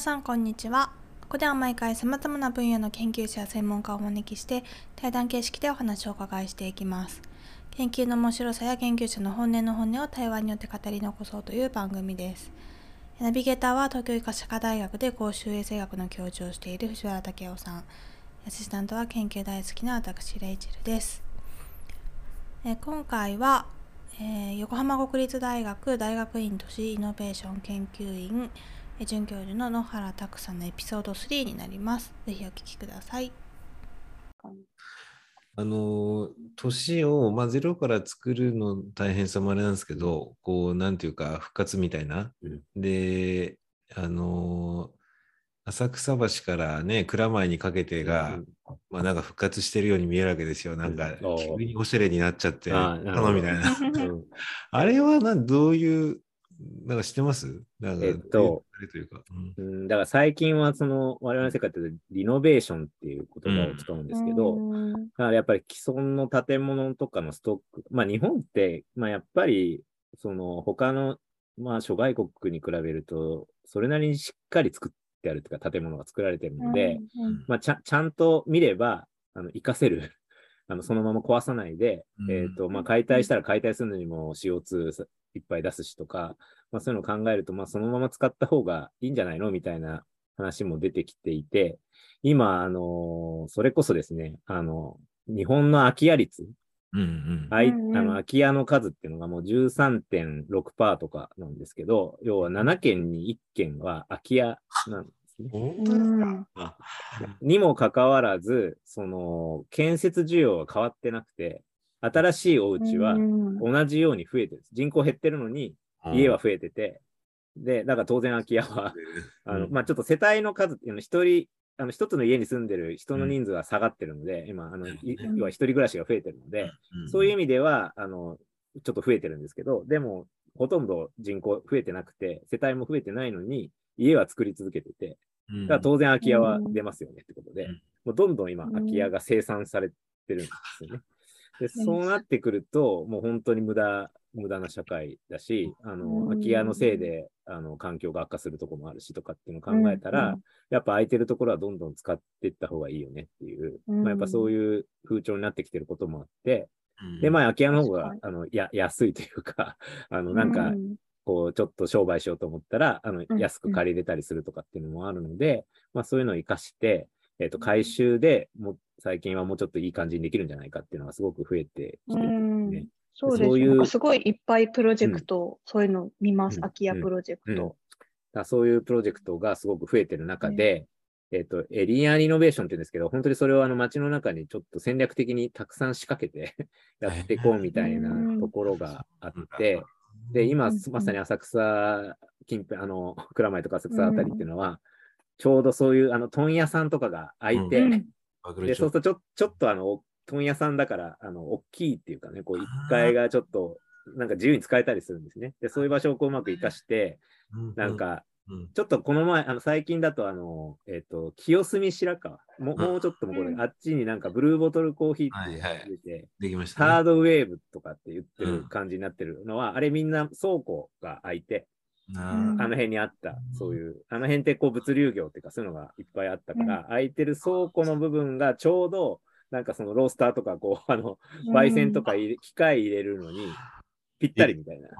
さんこんにちは。ここでは毎回様々な分野の研究者や専門家をお招きして対談形式でお話をお伺いしていきます。研究の面白さや研究者の本音の本音を対話によって語り残そうという番組です。ナビゲーターは東京医科歯科大学で公衆衛生学の教授をしている藤原武雄さん。アシスタントは研究大好きな私レイチェルです。え今回は、えー、横浜国立大学大学院都市イノベーション研究院准教授の野原拓さんのエピソード3になります。ぜひお聞きください。あの年を、まあ、ゼロから作るの大変さもあれなんですけど、こう、なんていうか、復活みたいな。うん、で、あの浅草橋からね、蔵前にかけてが、うん、まあなんか復活してるように見えるわけですよ。なんか、急におしゃれになっちゃって、あみたいな。あれはなどういうなんか知ってます？なんか、えっと、というか、うん、だから最近はその我々の世界ってリノベーションっていう言葉を使うんですけど、うん、だからやっぱり既存の建物とかのストック、まあ日本って、まあやっぱりその他のまあ諸外国に比べると、それなりにしっかり作ってあるというか建物が作られてるので、うん、まあちゃちゃんと見れば、あの活かせるあのそのまま壊さないで、えっ、ー、と、まあ、解体したら解体するのにも CO2 いっぱい出すしとか、まあ、そういうのを考えると、まあ、そのまま使った方がいいんじゃないのみたいな話も出てきていて、今、あのー、それこそですね、あの、日本の空き家率、うんうん。あいあの空き家の数っていうのがもう13.6%とかなんですけど、要は7件に1件は空き家なんですね。にもかかわらず、その建設需要は変わってなくて、新しいお家は同じように増えてる。人口減ってるのに家は増えてて、で、だから当然空き家は、あの、まあ、ちょっと世帯の数っていうの、一人、あの一つの家に住んでる人の人数は下がってるので、今、あの、要は一人暮らしが増えてるので、そういう意味では、あの、ちょっと増えてるんですけど、でも、ほとんど人口増えてなくて、世帯も増えてないのに、家は作り続けてて、だから当然空き家は出ますよねってことで、もうどんどん今空き家が生産されてるんですよね。で、そうなってくると、もう本当に無駄無駄な社会だし、あの、空き家のせいで、あの、環境が悪化するところもあるしとかっていうのを考えたら、うん。うん、やっぱ空いてるところはどんどん使っていった方がいいよねっていう、うん、まあ、やっぱそういう風潮になってきてることもあって、うん、で、まあ、空き家の方が、あの、や、安いというか、あの、なんか、こう、ちょっと商売しようと思ったら、あの、安く借りれたりするとかっていうのもあるので、まあ、そういうのを活かして、えっ、ー、と、回収でも、最近はもうちょっといい感じにできるんじゃないかっていうのがすごく増えてきてるんですね。そうです。そういうすごいいっぱいプロジェクト、うん、そういうの見ます、空き家プロジェクト、だそういうプロジェクトがすごく増えてる中で、えっ、ー、と、エリアリノベーションって言うんですけど、本当にそれをあの街の中にちょっと戦略的にたくさん仕掛けて やっていこうみたいなところがあって、で、今、まさに浅草近辺、あの、蔵前とか浅草あたりっていうのは、ちょうどそういうあの問屋さんとかが開いて、でそうするとちょちょっとあの問屋さんだから、あの、大きいっていうかね、こう、1階がちょっと、なんか自由に使えたりするんですね。で、そういう場所をこううまく活かして、なんか、ちょっとこの前、あの最近だと、あの、えっ、ー、と、清澄白河。も、もうちょっともこれ、あっちになんかブルーボトルコーヒーって出て、はい。はい、できました、ね、ハードウェーブとかって言ってる感じになってるのは、うん、あれみんな倉庫が開いて、あの辺にあった、そういう、あの辺ってこう物流業っていうか、そういうのがいっぱいあったから、空いてる倉庫の部分がちょうど、なんかそのロースターとか、こう、あの、焙煎とか機械入れるのに、ぴったりみたいな。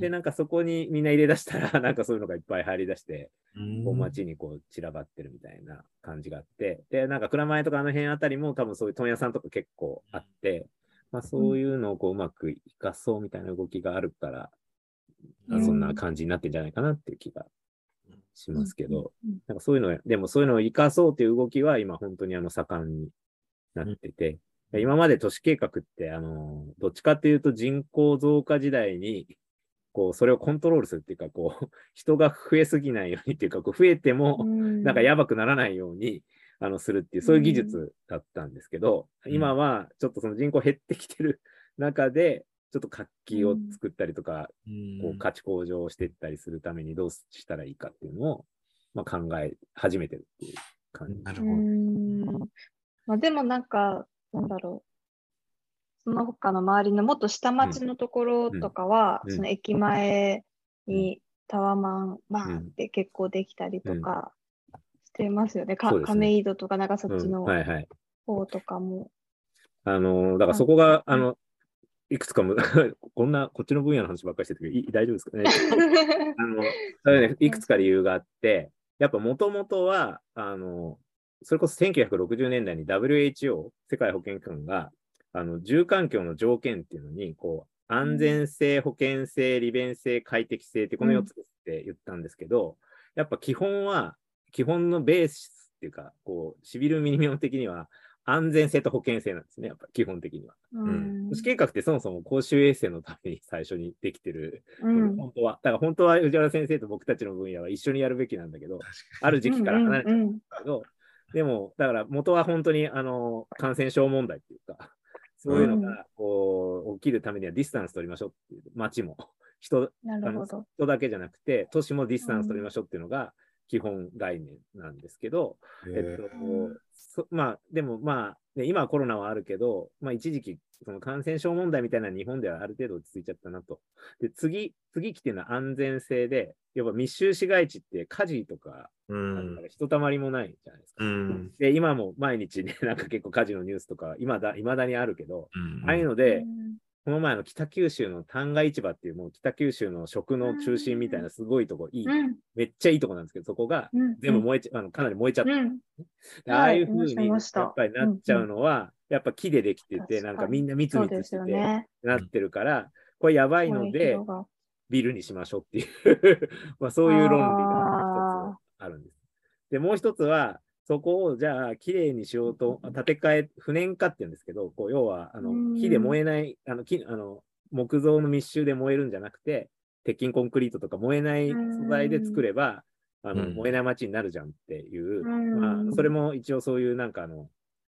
で、なんかそこにみんな入れ出したら、なんかそういうのがいっぱい入り出して、こう街にこう散らばってるみたいな感じがあって、で、なんか蔵前とかあの辺あたりも多分そういう問屋さんとか結構あって、まあそういうのをこううまく生かそうみたいな動きがあるから、そんな感じになってんじゃないかなっていう気がしますけど、なんかそういうの、でもそういうのを生かそうという動きは今本当にあの盛んになってて、うん、今まで都市計画って、あの、どっちかっていうと人口増加時代に、こう、それをコントロールするっていうか、こう、人が増えすぎないようにっていうか、こう増えても、なんかやばくならないように、あの、するっていう、そういう技術だったんですけど、うん、今はちょっとその人口減ってきてる 中で、ちょっと活気を作ったりとか、うん、こう価値向上していったりするためにどうしたらいいかっていうのを、まあ、考え始めてるっていう感じ。なるほど。まあ、でもなんか、なんだろう。その他の周りのもっと下町のところとかは、うん、その駅前にタワマンバーンって結構できたりとかしてますよね。かね亀戸とか、なんかそっちうんのはいはい。方とかも。あの、だからそこが、うんあの、いくつかむ、こんな、こっちの分野の話ばっかりしてるけど、い大丈夫ですかね？あの、それね、いくつか理由があって、やっぱもともとは、あの、それこそ1960年代に WHO、世界保健機関が、あの、住環境の条件っていうのに、こう、安全性、保険性、利便性、快適性ってこの4つですって言ったんですけど、やっぱ基本は、基本のベースっていうか、こう、シビルミニマム的には、安全性と保険性なんですね、やっぱ基本的には。うん。都市計画ってそもそも公衆衛生のために最初にできてる、うん。本当は。だから本当は藤原先生と僕たちの分野は一緒にやるべきなんだけど、ある時期から離れちゃうんだけど、でも、だから元は本当にあの感染症問題っていうか、そういうのがこう起きるためにはディスタンス取りましょうっていう、街も。人なるほど。人だけじゃなくて、都市もディスタンス取りましょうっていうのが基本概念なんですけど、えっとまあ、でもまあ、ね、今はコロナはあるけど、まあ一時期、その感染症問題みたいなのは日本ではある程度落ち着いちゃったなと。で、次、次来てるのは安全性で、やっぱ密集市街地って火事とか、うあるんか。らひとたまりもないじゃないですか。うん。で、今も毎日ね、なんか結構火事のニュースとか、今だ、未だにあるけど、うんああいうので、うんこの前の北九州の旦過市場っていう、もう北九州の食の中心みたいなすごいとこ、いい、うん。めっちゃいいとこなんですけど、そこがうん。全部燃えちゃ、あのかなり燃えちゃった。ああいう風はいにやっぱりなっちゃうのは、やっぱ木でできてて、なんかみんな密密してて。なってるから、これやばいのでビルにしましょうっていう まあそういう論理あが一つあるんです。で、もう一つは、そこをじゃあきれいにしようと、建て替え、不燃化って言うんですけど、こう要はあのうん。木で燃えない、あの木あの木造の密集で燃えるんじゃなくて、鉄筋コンクリートとか燃えない素材で作れば、あのうん。燃えない街になるじゃんっていう、うん。まあ、それも一応そういうなんかあの、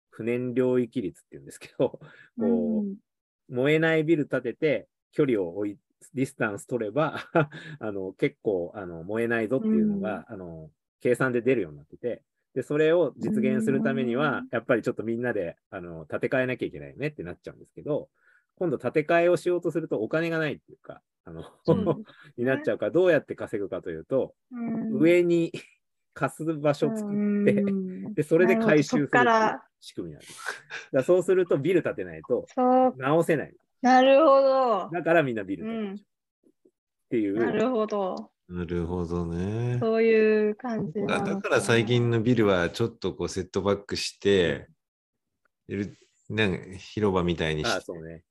不燃領域率っていうんですけど、こう、うん燃えないビル建てて、距離を置い、ディスタンス取れば、あの、結構、あの、燃えないぞっていうのが、あの、計算で出るようになってて、で、それを実現するためにはうん、やっぱりちょっとみんなで、あの、建て替えなきゃいけないよねってなっちゃうんですけど、今度建て替えをしようとするとお金がないっていうか、あの、うんになっちゃうから、どうやって稼ぐかというと、うん上に 貸す場所を作って、うん で、それで回収する仕組みなんです。だそうするとビル建てないと直せない。なるほど。だからみんなビル建てうんるっていう。なるほど。なるほどね。そういう感じだから最近のビルはちょっとこうセットバックして、なんか広場みたいにあして。そうね。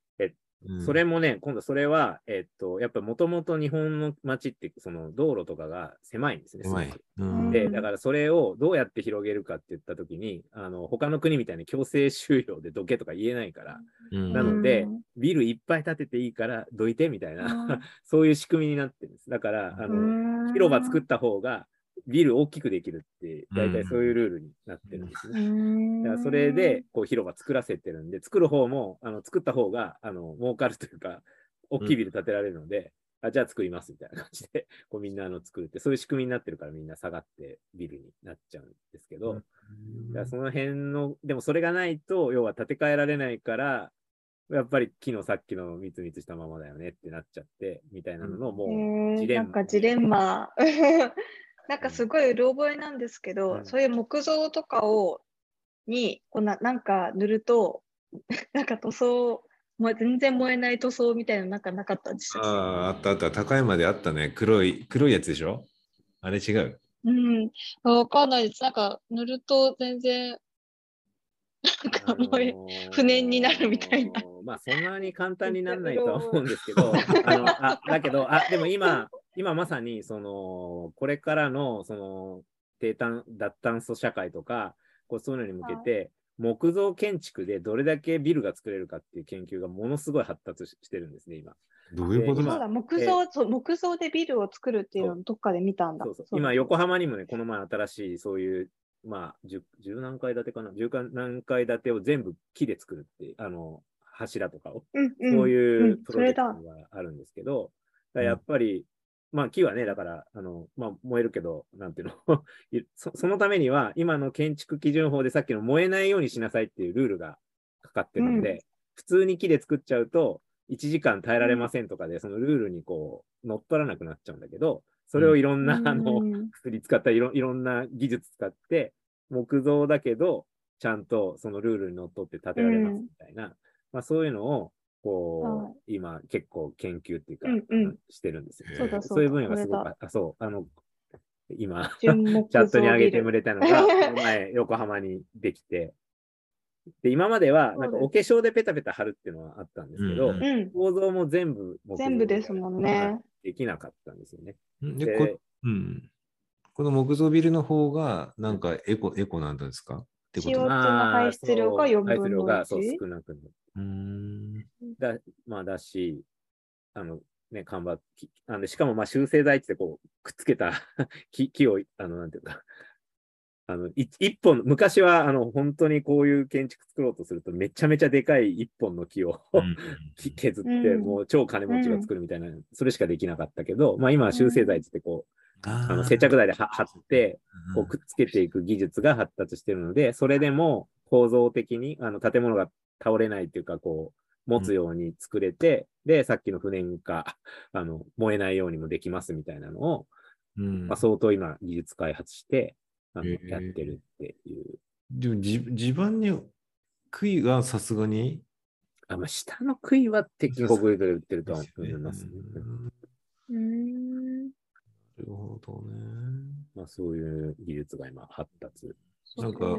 うんそれもね、今度それは、えっと、やっぱもともと日本の街って、その道路とかが狭いんですね。すごくうまい。うんで、うんだからそれをどうやって広げるかって言ったときに、あの、他の国みたいに強制収容でどけとか言えないから、うんなのでうんビルいっぱい建てていいからどいてみたいな、うん そういう仕組みになってるんです。だから、あの、の広場作った方がビル大きくできるって、大体そういうルールになってるんですね。だからそれでこう広場作らせてるんで、作る方も、あの作った方があの儲かるというか、大きいビル建てられるので、あじゃあ作りますみたいな感じで、こうみんなあの作るって、そういう仕組みになってるからみんな下がってビルになっちゃうんですけど、だからその辺の、でもそれがないと、要は建て替えられないから、やっぱり木のさっきのみつみつしたままだよねってなっちゃって、みたいなのの、もうジレンマ。なんかジレンマ。なんかすごいうろ覚えなんですけど、うんそういう木造とかを、に、こんな、なんか塗ると、なんか塗装、もう全然燃えない塗装みたいなのなんかなかったんですよ。ああ、あったあった。高いまであったね。黒い、黒いやつでしょ？あれ違う？うん、わかんないです。なんか塗ると全然、なんか燃え、不燃になるみたいな。まあ、そんなに簡単にならないとは思うんですけど、あのあだけど、あでも今、今まさに、その、これからの、その、低炭、脱炭素社会とか、こうそういうのに向けて、木造建築でどれだけビルが作れるかっていう研究がものすごい発達ししてるんですね、今。どういうことだ、木造、そう木造でビルを作るっていうのをどっかで見たんだ。そうそう。そう。今、横浜にもね、この前新しいそういう、まあ、10, 10何階建てかな、10何階建てを全部木で作るって、あの、柱とかを。うんうん。そういううん。プロジェクトがあるんですけど、だからやっぱり、まあ木はね、だから、あの、まあ燃えるけど、なんていうの。いそ、そのためには、今の建築基準法でさっきの燃えないようにしなさいっていうルールがかかってるので、うん。普通に木で作っちゃうと、1時間耐えられませんとかで、そのルールにこう、乗っ取らなくなっちゃうんだけど、それをいろんな、あの、薬使ったいろいろんな技術使って、木造だけど、ちゃんとそのルールにのっとって建てられますみたいな、うん、まあそういうのを、こう、今結構研究っていうか、うんうん、してるんですよ。そうだそういう分野がすごく、あ、そう、あの、今、チャットに上げてくれたのが、前、横浜にできて、で、今までは、なんかお化粧でペタペタ貼るっていうのはあったんですけど、うん、構造も全部、全部ですもんね。できなかったんですよね。でこ,、うん、この木造ビルの方が、なんかエコ、エコなんですか？ってこと？CO2 の排出量が4分の1。排出量がそう少なくなる。うん。だまあ、だし、あの、ね、看板、あのしかも、まあ、修正剤ってこう、くっつけた 木木を、あの、なんていうか、あの、一本、昔は、あの、本当にこういう建築作ろうとすると、めちゃめちゃでかい一本の木を 削って、もう超金持ちが作るみたいな、それしかできなかったけど、まあ今は修正剤ってこう、あの接着剤で貼って、こうくっつけていく技術が発達しているので、それでも構造的にあの建物が倒れないっていうか、こう、持つように作れて、うん、で、さっきの不燃化、あの、燃えないようにもできますみたいなのを、うん、まあ、相当今技術開発してあの、やってるっていう。でも地盤に杭はさすがに？あ、まあ、下の杭は鉄骨で売ってると思います、ね。うん。なるほどね。まあ、そういう技術が今発達。なんか、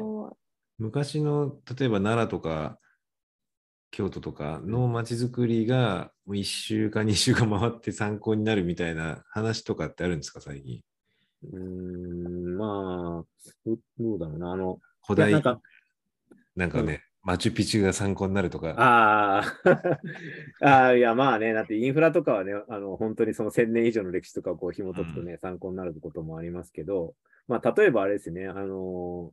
昔の、例えば奈良とか、京都とかの街づくりがもう1週間、2週間回って参考になるみたいな話とかってあるんですか、最近？うん、まあど、どうだろうな。あの、古代、なんかなんかね、うん、マチュピチュが参考になるとか。あ あ、いや、まあね、だってインフラとかはね、あの、本当にその1000年以上の歴史とかをこう紐解くとね、うん、参考になることもありますけど、まあ、例えばあれですね、あの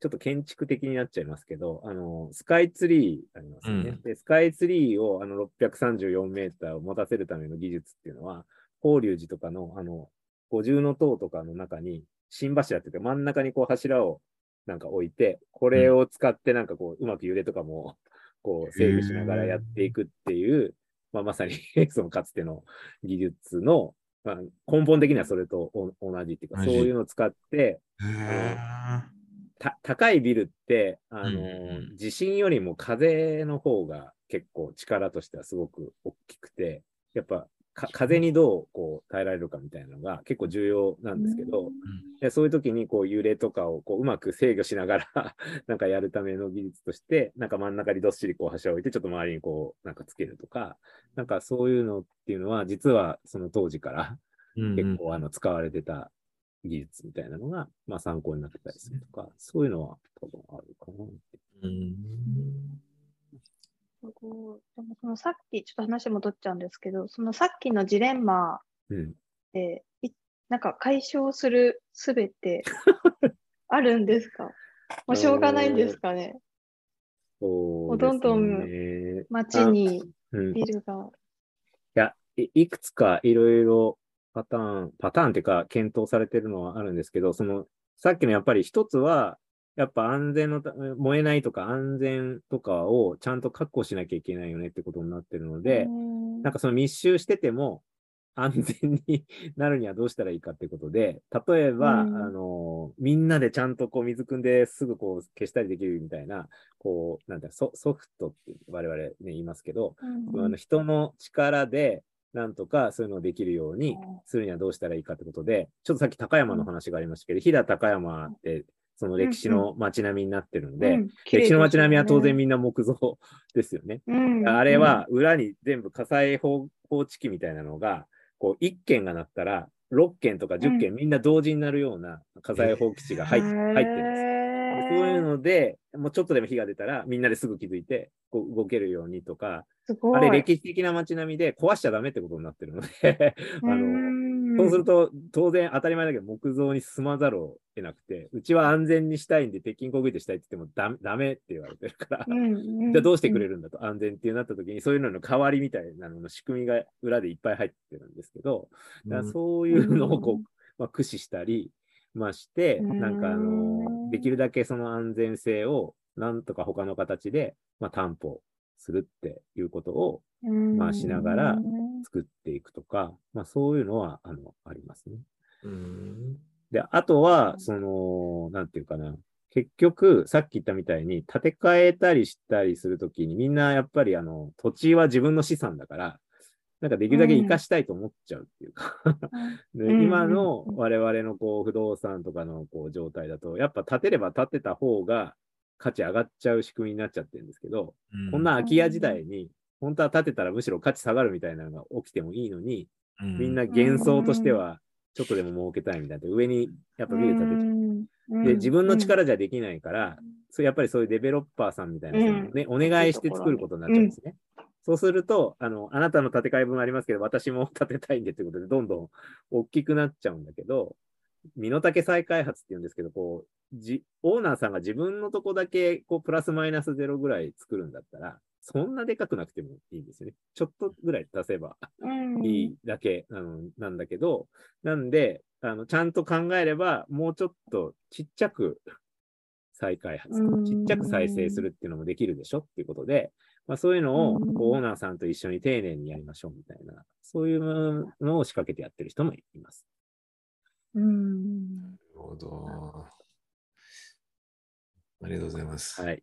ちょっと建築的になっちゃいますけど、あの、スカイツリーありますよね。うん、で、スカイツリーをあの634メーターを持たせるための技術っていうのは、法隆寺とかのあの五重塔とかの中に、新柱っていうか真ん中にこう柱をなんか置いて、これを使ってなんかこう、うまく揺れとかも、こう制御しながらやっていくっていう、まあ、まさに そのかつての技術の、まあ、根本的にはそれと同じっていうか、そういうのを使って、高いビルって、あの、うん、地震よりも風の方が結構力としてはすごく大きくて、やっぱ風にどうこう耐えられるかみたいなのが結構重要なんですけど、うん、そういう時にこう揺れとかをこううまく制御しながら なんかやるための技術として、なんか真ん中にどっしりこう柱を置いて、ちょっと周りにこうなんかつけるとか、なんかそういうのっていうのは、実はその当時から結構あの使われてた技術みたいなのが、まあ参考になってたりするとか、そういうのは多分あるかなって。うん。でもそのさっき、ちょっと話戻っちゃうんですけど、そのさっきのジレンマで、うん、なんか解消するすべて あるんですか？もうしょうがないんですかね？そう、ね、どんどん街にビルが。うん、いやい、いくつかいろいろパターン、パターンっていうか検討されてるのはあるんですけど、そのさっきのやっぱり一つは、やっぱ安全のた、燃えないとか安全とかをちゃんと確保しなきゃいけないよねってことになってるので、なんかその密集してても安全になるにはどうしたらいいかってことで、例えば、あの、みんなでちゃんとこう水汲んですぐこう消したりできるみたいな、こう、なんだソ、ソフトって我々ね、言いますけど、あの人の力で、なんとかそういうのをできるようにするにはどうしたらいいかってことで、ちょっとさっき高山の話がありましたけど、飛騨高山ってその歴史の街並みになってるんで、うん。うん、歴史の街並みは当然みんな木造ですよね。うん、あれは裏に全部火災報知器みたいなのが、こう1件が鳴ったら6件とか10件みんな同時になるような火災報基地が入,、入ってるんです。そういうので、もうちょっとでも火が出たらみんなですぐ気づいてこう動けるようにとか、あれ歴史的な街並みで壊しちゃダメってことになってるので あのそうすると、当然当たり前だけど、木造に進まざるを得なくて、うちは安全にしたいんで、鉄筋コンクリートしたいって言ってもダダメって言われてるから、じゃあどうしてくれるんだと、安全っていうなった時に、そういうのの代わりみたいなのの仕組みが裏でいっぱい入ってるんですけど、だからそういうのをこう、まあ、駆使したり、まして、なんかあの、できるだけその安全性をなんとか他の形で、まあ、担保するっていうことを、まあ、しながら作っていくとか、まあ、そういうのはあのありますね。で、あとは、その、なんていうかな、結局、さっき言ったみたいに、建て替えたりしたりするときに、みんなやっぱりあの土地は自分の資産だから、なんかできるだけ生かしたいと思っちゃうっていうか。で、今の我々のこう不動産とかのこう状態だと、やっぱ建てれば建てた方が価値上がっちゃう仕組みになっちゃってるんですけど、うん、こんな空き家時代に、本当は建てたらむしろ価値下がるみたいなのが起きてもいいのに、うん、みんな幻想としては、ちょっとでも儲けたいみたいな、上にやっぱビル建てちゃう。で、自分の力じゃできないから、そうやっぱりそういうデベロッパーさんみたいな、ね、お願いして作ることになっちゃうんですね。そうすると、あの、あなたの建て替え分ありますけど、私も建てたいんでってことで、どんどん大きくなっちゃうんだけど、身の丈再開発って言うんですけど、こう、じ、オーナーさんが自分のとこだけ、こう、プラスマイナスゼロぐらい作るんだったら、そんなでかくなくてもいいんですよね。ちょっとぐらい出せばいいだけなのなんだけど、なんで、あの、ちゃんと考えれば、もうちょっとちっちゃく再開発、ちっちゃく再生するっていうのもできるでしょっていうことで、まあ、そういうのをこうオーナーさんと一緒に丁寧にやりましょうみたいな、そういうのを仕掛けてやってる人もいます。うん。なるほど。ありがとうございます。はい。